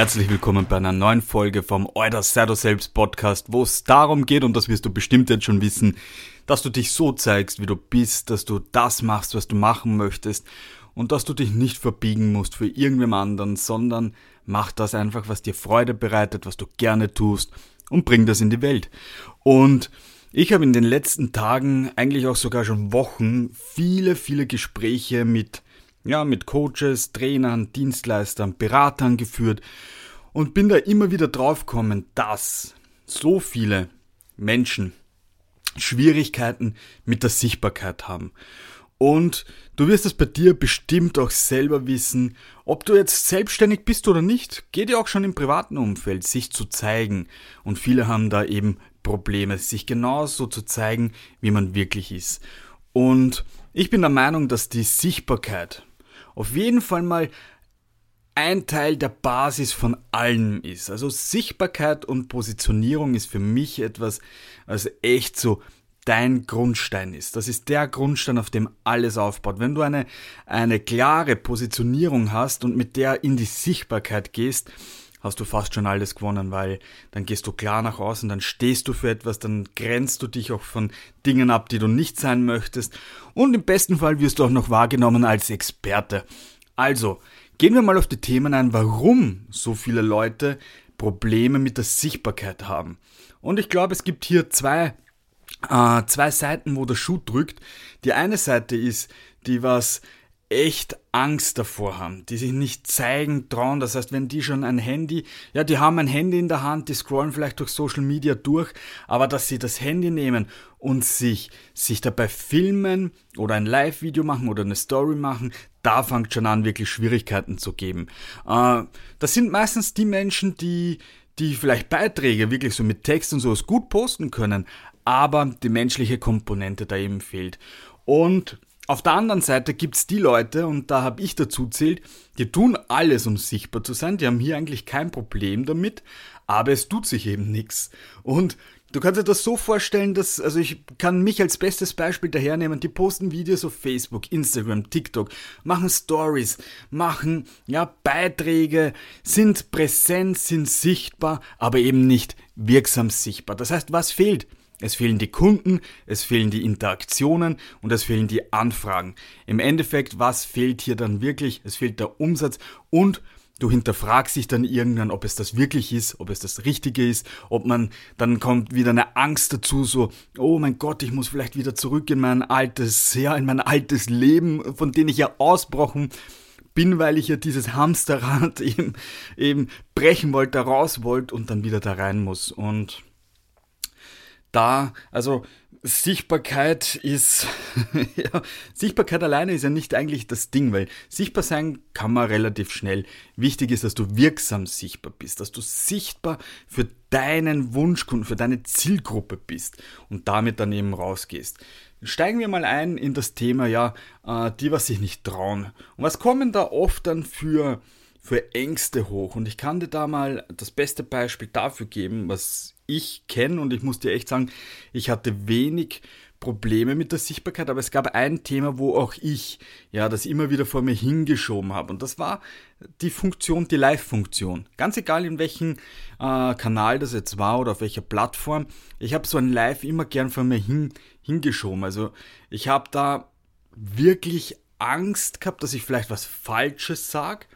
Herzlich willkommen bei einer neuen Folge vom Euer Sei du selbst Podcast, wo es darum geht, und das wirst du bestimmt jetzt schon wissen, dass du dich so zeigst, wie du bist, dass du das machst, was du machen möchtest und dass du dich nicht verbiegen musst für irgendwem anderen, sondern mach das einfach, was dir Freude bereitet, was du gerne tust und bring das in die Welt. Und ich habe in den letzten Tagen, eigentlich auch sogar schon Wochen, viele, viele Gespräche mit, ja, mit Coaches, Trainern, Dienstleistern, Beratern geführt und bin da immer wieder draufgekommen, dass so viele Menschen Schwierigkeiten mit der Sichtbarkeit haben. Und du wirst es bei dir bestimmt auch selber wissen, ob du jetzt selbstständig bist oder nicht, geht ja auch schon im privaten Umfeld, sich zu zeigen. Und viele haben da eben Probleme, sich genauso zu zeigen, wie man wirklich ist. Und ich bin der Meinung, dass die Sichtbarkeit auf jeden Fall mal ein Teil der Basis von allem ist. Also Sichtbarkeit und Positionierung ist für mich etwas, also echt so dein Grundstein ist. Das ist der Grundstein, auf dem alles aufbaut. Wenn du eine, eine klare Positionierung hast und mit der in die Sichtbarkeit gehst, hast du fast schon alles gewonnen, weil dann gehst du klar nach außen, dann stehst du für etwas, dann grenzt du dich auch von Dingen ab, die du nicht sein möchtest und im besten Fall wirst du auch noch wahrgenommen als Experte. Also, gehen wir mal auf die Themen ein, warum so viele Leute Probleme mit der Sichtbarkeit haben. Und ich glaube, es gibt hier zwei äh, zwei Seiten, wo der Schuh drückt. Die eine Seite ist, die was echt Angst davor haben, die sich nicht zeigen trauen. Das heißt, wenn die schon ein Handy, ja, die haben ein Handy in der Hand, die scrollen vielleicht durch Social Media durch, aber dass sie das Handy nehmen und sich, sich dabei filmen oder ein Live-Video machen oder eine Story machen, da fängt schon an, wirklich Schwierigkeiten zu geben. Äh, das sind meistens die Menschen, die, die vielleicht Beiträge wirklich so mit Text und sowas gut posten können, aber die menschliche Komponente da eben fehlt. Und auf der anderen Seite gibt es die Leute, und da habe ich dazu zählt, die tun alles, um sichtbar zu sein, die haben hier eigentlich kein Problem damit, aber es tut sich eben nichts. Und Du kannst dir das so vorstellen, dass, also ich kann mich als bestes Beispiel dahernehmen, die posten Videos auf Facebook, Instagram, TikTok, machen Stories, machen, ja, Beiträge, sind präsent, sind sichtbar, aber eben nicht wirksam sichtbar. Das heißt, was fehlt? Es fehlen die Kunden, es fehlen die Interaktionen und es fehlen die Anfragen. Im Endeffekt, was fehlt hier dann wirklich? Es fehlt der Umsatz und du hinterfragst dich dann irgendwann, ob es das wirklich ist, ob es das Richtige ist, ob man, dann kommt wieder eine Angst dazu, so, oh mein Gott, ich muss vielleicht wieder zurück in mein altes, ja, in mein altes Leben, von dem ich ja ausbrochen bin, weil ich ja dieses Hamsterrad eben, eben brechen wollte, raus wollte und dann wieder da rein muss und da, also Sichtbarkeit ist, ja, Sichtbarkeit alleine ist ja nicht eigentlich das Ding, weil sichtbar sein kann man relativ schnell. Wichtig ist, dass du wirksam sichtbar bist, dass du sichtbar für deinen Wunschkunden, für deine Zielgruppe bist und damit dann eben rausgehst. Steigen wir mal ein in das Thema, ja, äh, die, was sich nicht trauen. Und was kommen da oft dann für, für Ängste hoch? Und ich kann dir da mal das beste Beispiel dafür geben, was ich kenne und ich muss dir echt sagen, ich hatte wenig Probleme mit der Sichtbarkeit, aber es gab ein Thema, wo auch ich ja das immer wieder vor mir hingeschoben habe und das war die Funktion, die Live-Funktion. Ganz egal in welchem äh, Kanal das jetzt war oder auf welcher Plattform, ich habe so ein Live immer gern vor mir hin, hingeschoben. Also ich habe da wirklich Angst gehabt, dass ich vielleicht was Falsches sage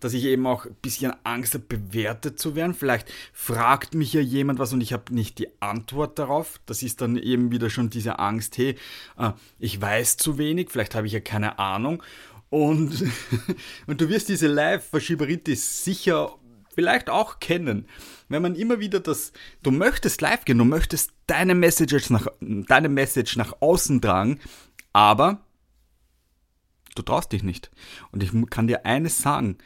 dass ich eben auch ein bisschen Angst habe, bewertet zu werden. Vielleicht fragt mich ja jemand was und ich habe nicht die Antwort darauf. Das ist dann eben wieder schon diese Angst, hey, äh, ich weiß zu wenig, vielleicht habe ich ja keine Ahnung. Und, und du wirst diese Live-Verschieberitis sicher vielleicht auch kennen. Wenn man immer wieder das, du möchtest live gehen, du möchtest deine Message nach, deine Message nach außen tragen, aber Du traust dich nicht. Und ich kann dir eines sagen.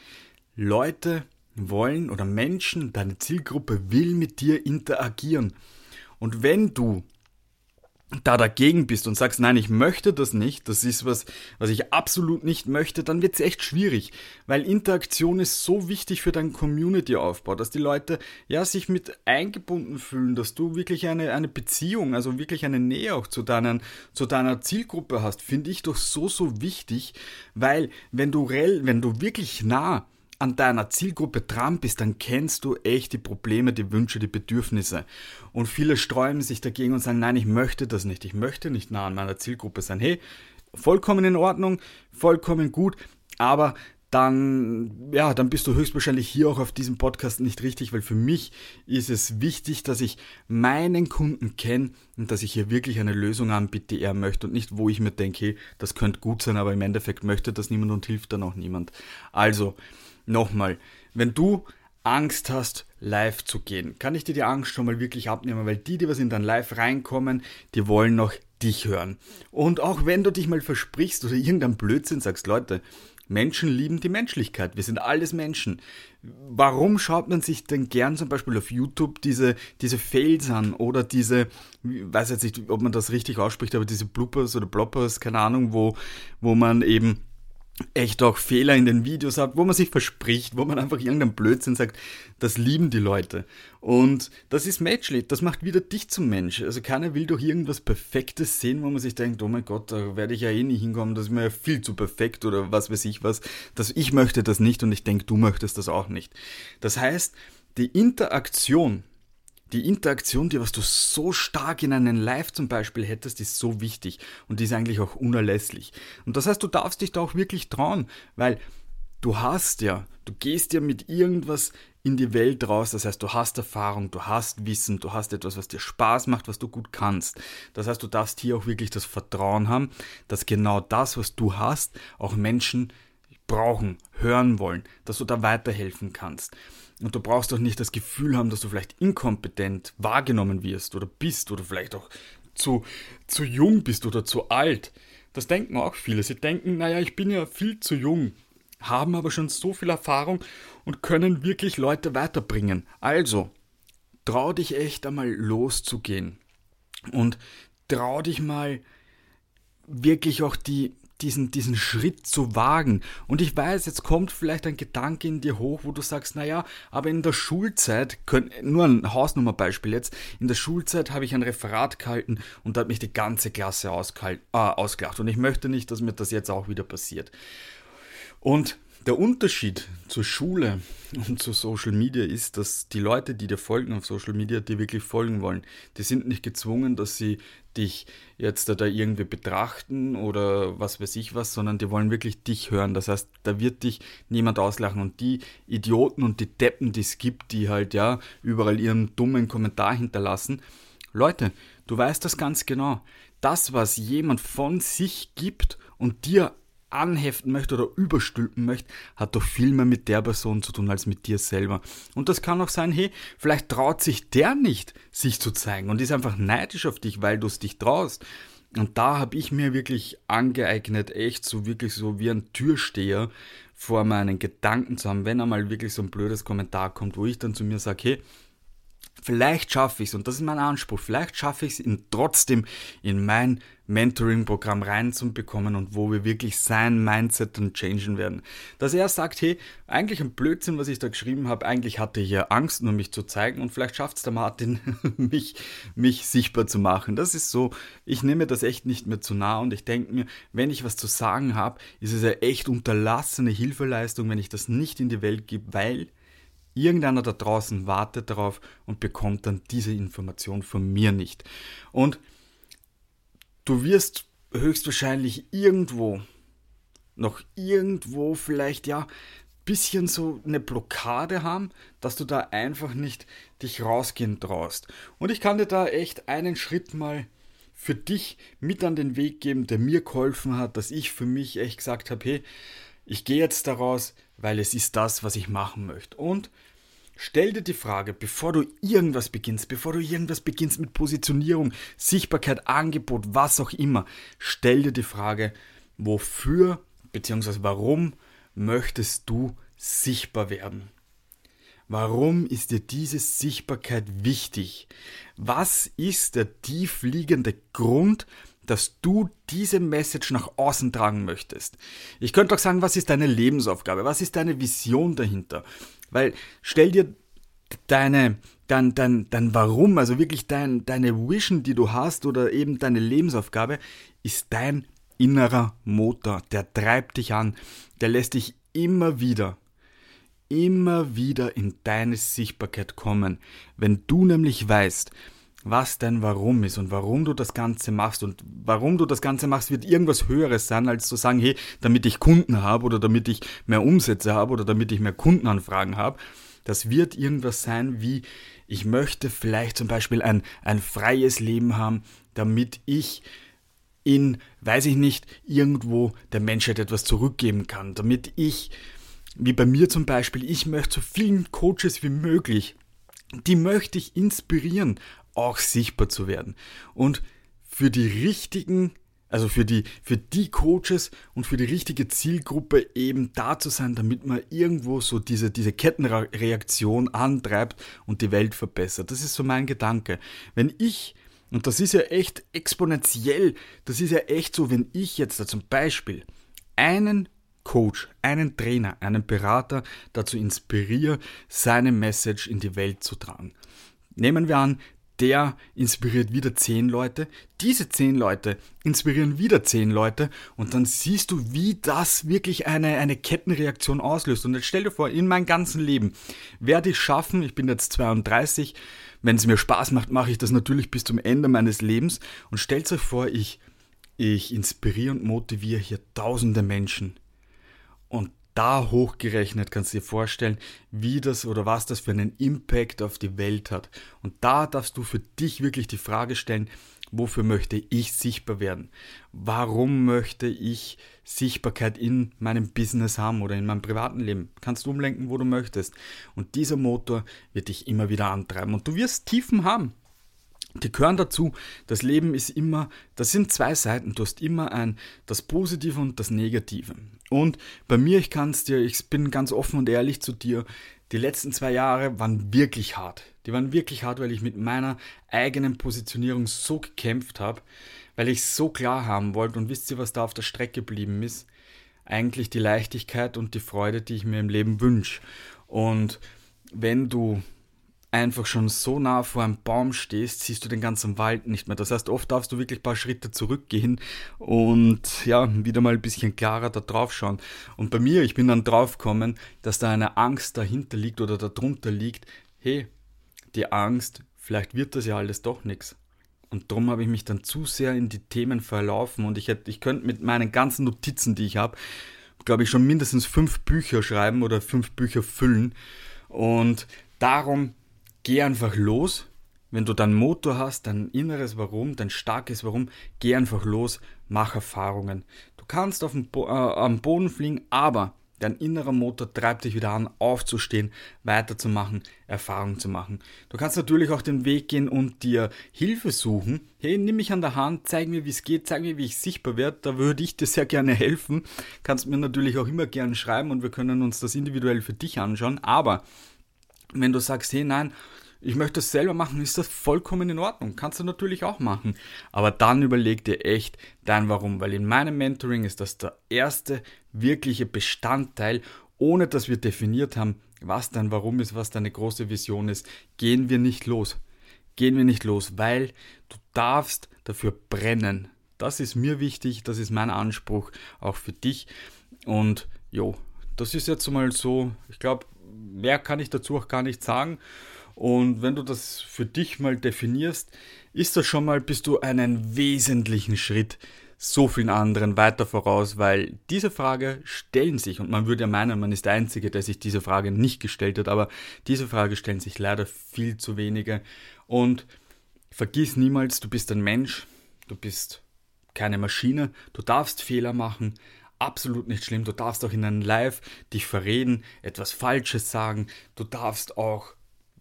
Leute wollen oder Menschen, deine Zielgruppe will mit dir interagieren. Und wenn du da dagegen bist und sagst, nein, ich möchte das nicht, das ist was, was ich absolut nicht möchte, dann wird es echt schwierig, weil Interaktion ist so wichtig für deinen Community-Aufbau, dass die Leute ja sich mit eingebunden fühlen, dass du wirklich eine, eine Beziehung, also wirklich eine Nähe auch zu, deinen, zu deiner Zielgruppe hast, finde ich doch so, so wichtig, weil wenn du, rel, wenn du wirklich nah an deiner Zielgruppe dran bist, dann kennst du echt die Probleme, die Wünsche, die Bedürfnisse. Und viele sträuben sich dagegen und sagen, nein, ich möchte das nicht. Ich möchte nicht nah an meiner Zielgruppe sein. Hey, vollkommen in Ordnung, vollkommen gut, aber dann, ja, dann bist du höchstwahrscheinlich hier auch auf diesem Podcast nicht richtig, weil für mich ist es wichtig, dass ich meinen Kunden kenne und dass ich hier wirklich eine Lösung anbiete, die er möchte und nicht, wo ich mir denke, hey, das könnte gut sein, aber im Endeffekt möchte das niemand und hilft dann auch niemand. Also, nochmal, wenn du Angst hast, live zu gehen, kann ich dir die Angst schon mal wirklich abnehmen, weil die, die was in dein Live reinkommen, die wollen noch dich hören. Und auch wenn du dich mal versprichst oder irgendein Blödsinn sagst, Leute, Menschen lieben die Menschlichkeit. Wir sind alles Menschen. Warum schaut man sich denn gern zum Beispiel auf YouTube diese, diese Fails an oder diese, ich weiß jetzt nicht, ob man das richtig ausspricht, aber diese Bloopers oder Bloppers, keine Ahnung, wo, wo man eben echt auch Fehler in den Videos hat, wo man sich verspricht, wo man einfach irgendeinen Blödsinn sagt, das lieben die Leute. Und das ist menschlich, das macht wieder dich zum Mensch. Also keiner will doch irgendwas Perfektes sehen, wo man sich denkt, oh mein Gott, da werde ich ja eh nie hinkommen, das ist mir ja viel zu perfekt oder was weiß ich was. Das, ich möchte das nicht und ich denke, du möchtest das auch nicht. Das heißt, die Interaktion die Interaktion, die was du so stark in einem Live zum Beispiel hättest, ist so wichtig und ist eigentlich auch unerlässlich. Und das heißt, du darfst dich da auch wirklich trauen, weil du hast ja, du gehst ja mit irgendwas in die Welt raus, das heißt, du hast Erfahrung, du hast Wissen, du hast etwas, was dir Spaß macht, was du gut kannst. Das heißt, du darfst hier auch wirklich das Vertrauen haben, dass genau das, was du hast, auch Menschen brauchen, hören wollen, dass du da weiterhelfen kannst. Und du brauchst auch nicht das Gefühl haben, dass du vielleicht inkompetent wahrgenommen wirst oder bist oder vielleicht auch zu, zu jung bist oder zu alt. Das denken auch viele. Sie denken, naja, ich bin ja viel zu jung, haben aber schon so viel Erfahrung und können wirklich Leute weiterbringen. Also, trau dich echt einmal loszugehen und trau dich mal wirklich auch die diesen, diesen Schritt zu wagen. Und ich weiß, jetzt kommt vielleicht ein Gedanke in dir hoch, wo du sagst, naja, aber in der Schulzeit, nur ein Hausnummerbeispiel jetzt, in der Schulzeit habe ich ein Referat gehalten und da hat mich die ganze Klasse äh, ausgelacht. Und ich möchte nicht, dass mir das jetzt auch wieder passiert. Und der Unterschied zur Schule und zu Social Media ist, dass die Leute, die dir folgen auf Social Media, dir wirklich folgen wollen. Die sind nicht gezwungen, dass sie dich jetzt da irgendwie betrachten oder was weiß ich was, sondern die wollen wirklich dich hören. Das heißt, da wird dich niemand auslachen. Und die Idioten und die Deppen, die es gibt, die halt ja überall ihren dummen Kommentar hinterlassen, Leute, du weißt das ganz genau. Das, was jemand von sich gibt und dir anheften möchte oder überstülpen möchte, hat doch viel mehr mit der Person zu tun als mit dir selber. Und das kann auch sein, hey, vielleicht traut sich der nicht, sich zu zeigen und ist einfach neidisch auf dich, weil du es dich traust. Und da habe ich mir wirklich angeeignet, echt so wirklich so wie ein Türsteher vor meinen Gedanken zu haben, wenn einmal wirklich so ein blödes Kommentar kommt, wo ich dann zu mir sage, hey, Vielleicht schaffe ich es, und das ist mein Anspruch, vielleicht schaffe ich es ihn trotzdem in mein Mentoring-Programm reinzubekommen und wo wir wirklich sein Mindset dann changen werden. Dass er sagt, hey, eigentlich ein Blödsinn, was ich da geschrieben habe, eigentlich hatte ich ja Angst, nur mich zu zeigen und vielleicht schafft es der Martin, mich, mich sichtbar zu machen. Das ist so, ich nehme das echt nicht mehr zu nah und ich denke mir, wenn ich was zu sagen habe, ist es ja echt unterlassene Hilfeleistung, wenn ich das nicht in die Welt gebe, weil Irgendeiner da draußen wartet darauf und bekommt dann diese Information von mir nicht. Und du wirst höchstwahrscheinlich irgendwo, noch irgendwo vielleicht ja, bisschen so eine Blockade haben, dass du da einfach nicht dich rausgehen traust. Und ich kann dir da echt einen Schritt mal für dich mit an den Weg geben, der mir geholfen hat, dass ich für mich echt gesagt habe, hey, ich gehe jetzt daraus, weil es ist das, was ich machen möchte. Und stell dir die Frage, bevor du irgendwas beginnst, bevor du irgendwas beginnst mit Positionierung, Sichtbarkeit, Angebot, was auch immer, stell dir die Frage, wofür bzw. warum möchtest du sichtbar werden? Warum ist dir diese Sichtbarkeit wichtig? Was ist der tiefliegende Grund, dass du diese Message nach außen tragen möchtest. Ich könnte auch sagen, was ist deine Lebensaufgabe? Was ist deine Vision dahinter? Weil stell dir deine, dein, dein, dein Warum, also wirklich dein, deine Vision, die du hast oder eben deine Lebensaufgabe, ist dein innerer Motor. Der treibt dich an. Der lässt dich immer wieder immer wieder in deine Sichtbarkeit kommen. Wenn du nämlich weißt, was dein Warum ist und warum du das Ganze machst. Und warum du das Ganze machst, wird irgendwas Höheres sein, als zu sagen, hey, damit ich Kunden habe oder damit ich mehr Umsätze habe oder damit ich mehr Kundenanfragen habe. Das wird irgendwas sein wie, ich möchte vielleicht zum Beispiel ein, ein freies Leben haben, damit ich in, weiß ich nicht, irgendwo der Menschheit etwas zurückgeben kann, damit ich, wie bei mir zum Beispiel, ich möchte so vielen Coaches wie möglich, die möchte ich inspirieren, auch sichtbar zu werden. Und für die richtigen, also für die, für die Coaches und für die richtige Zielgruppe eben da zu sein, damit man irgendwo so diese, diese Kettenreaktion antreibt und die Welt verbessert. Das ist so mein Gedanke. Wenn ich und das ist ja echt exponentiell. Das ist ja echt so, wenn ich jetzt da zum Beispiel einen Coach, einen Trainer, einen Berater dazu inspiriere, seine Message in die Welt zu tragen. Nehmen wir an, der inspiriert wieder zehn Leute, diese zehn Leute inspirieren wieder zehn Leute und dann siehst du, wie das wirklich eine, eine Kettenreaktion auslöst. Und jetzt stell dir vor, in meinem ganzen Leben werde ich schaffen, ich bin jetzt 32, wenn es mir Spaß macht, mache ich das natürlich bis zum Ende meines Lebens. Und stellt euch vor, ich, ich inspiriere und motiviere hier tausende Menschen. Da hochgerechnet kannst du dir vorstellen, wie das oder was das für einen Impact auf die Welt hat. Und da darfst du für dich wirklich die Frage stellen, wofür möchte ich sichtbar werden? Warum möchte ich Sichtbarkeit in meinem Business haben oder in meinem privaten Leben? Kannst du umlenken, wo du möchtest. Und dieser Motor wird dich immer wieder antreiben. Und du wirst Tiefen haben. Die gehören dazu. Das Leben ist immer, das sind zwei Seiten. Du hast immer ein, das Positive und das Negative. Und bei mir, ich kann es dir, ich bin ganz offen und ehrlich zu dir, die letzten zwei Jahre waren wirklich hart. Die waren wirklich hart, weil ich mit meiner eigenen Positionierung so gekämpft habe, weil ich so klar haben wollte. Und wisst ihr, was da auf der Strecke geblieben ist? Eigentlich die Leichtigkeit und die Freude, die ich mir im Leben wünsche. Und wenn du einfach schon so nah vor einem Baum stehst, siehst du den ganzen Wald nicht mehr. Das heißt, oft darfst du wirklich ein paar Schritte zurückgehen und ja, wieder mal ein bisschen klarer da drauf schauen. Und bei mir, ich bin dann draufgekommen, dass da eine Angst dahinter liegt oder darunter liegt. Hey, die Angst, vielleicht wird das ja alles doch nichts. Und darum habe ich mich dann zu sehr in die Themen verlaufen und ich hätte, ich könnte mit meinen ganzen Notizen, die ich habe, glaube ich, schon mindestens fünf Bücher schreiben oder fünf Bücher füllen. Und darum geh einfach los. Wenn du deinen Motor hast, dein inneres Warum, dein starkes Warum, geh einfach los, mach Erfahrungen. Du kannst auf dem Bo äh, am Boden fliegen, aber dein innerer Motor treibt dich wieder an, aufzustehen, weiterzumachen, Erfahrungen zu machen. Du kannst natürlich auch den Weg gehen und dir Hilfe suchen. Hey, nimm mich an der Hand, zeig mir, wie es geht, zeig mir, wie ich sichtbar werde. Da würde ich dir sehr gerne helfen. Kannst mir natürlich auch immer gerne schreiben und wir können uns das individuell für dich anschauen. Aber wenn du sagst, hey nein, ich möchte das selber machen, ist das vollkommen in Ordnung. Kannst du natürlich auch machen. Aber dann überleg dir echt dein Warum, weil in meinem Mentoring ist das der erste wirkliche Bestandteil, ohne dass wir definiert haben, was dein Warum ist, was deine große Vision ist, gehen wir nicht los. Gehen wir nicht los, weil du darfst dafür brennen. Das ist mir wichtig, das ist mein Anspruch auch für dich. Und jo, das ist jetzt mal so, ich glaube, mehr kann ich dazu auch gar nicht sagen. Und wenn du das für dich mal definierst, ist das schon mal, bist du einen wesentlichen Schritt so vielen anderen weiter voraus, weil diese Frage stellen sich, und man würde ja meinen, man ist der Einzige, der sich diese Frage nicht gestellt hat, aber diese Frage stellen sich leider viel zu wenige. Und vergiss niemals, du bist ein Mensch, du bist keine Maschine, du darfst Fehler machen, absolut nicht schlimm. Du darfst auch in einem Live dich verreden, etwas Falsches sagen. Du darfst auch,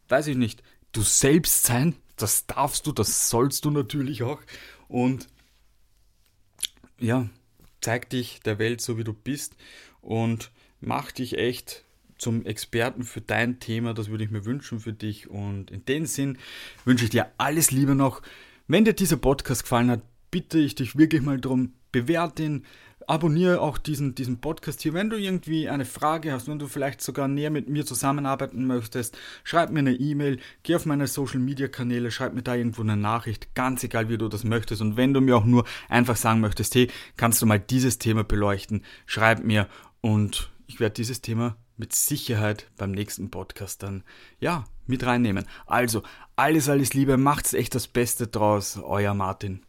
weiß ich nicht, du selbst sein. Das darfst du, das sollst du natürlich auch. Und ja, zeig dich der Welt so, wie du bist und mach dich echt zum Experten für dein Thema. Das würde ich mir wünschen für dich. Und in dem Sinn wünsche ich dir alles Liebe noch. Wenn dir dieser Podcast gefallen hat, bitte ich dich wirklich mal darum, bewerte ihn, abonniere auch diesen, diesen Podcast hier. Wenn du irgendwie eine Frage hast, wenn du vielleicht sogar näher mit mir zusammenarbeiten möchtest, schreib mir eine E-Mail, geh auf meine Social Media Kanäle, schreib mir da irgendwo eine Nachricht, ganz egal wie du das möchtest. Und wenn du mir auch nur einfach sagen möchtest, hey, kannst du mal dieses Thema beleuchten, schreib mir und ich werde dieses Thema mit Sicherheit beim nächsten Podcast dann, ja, mit reinnehmen. Also, alles, alles Liebe, macht's echt das Beste draus, euer Martin.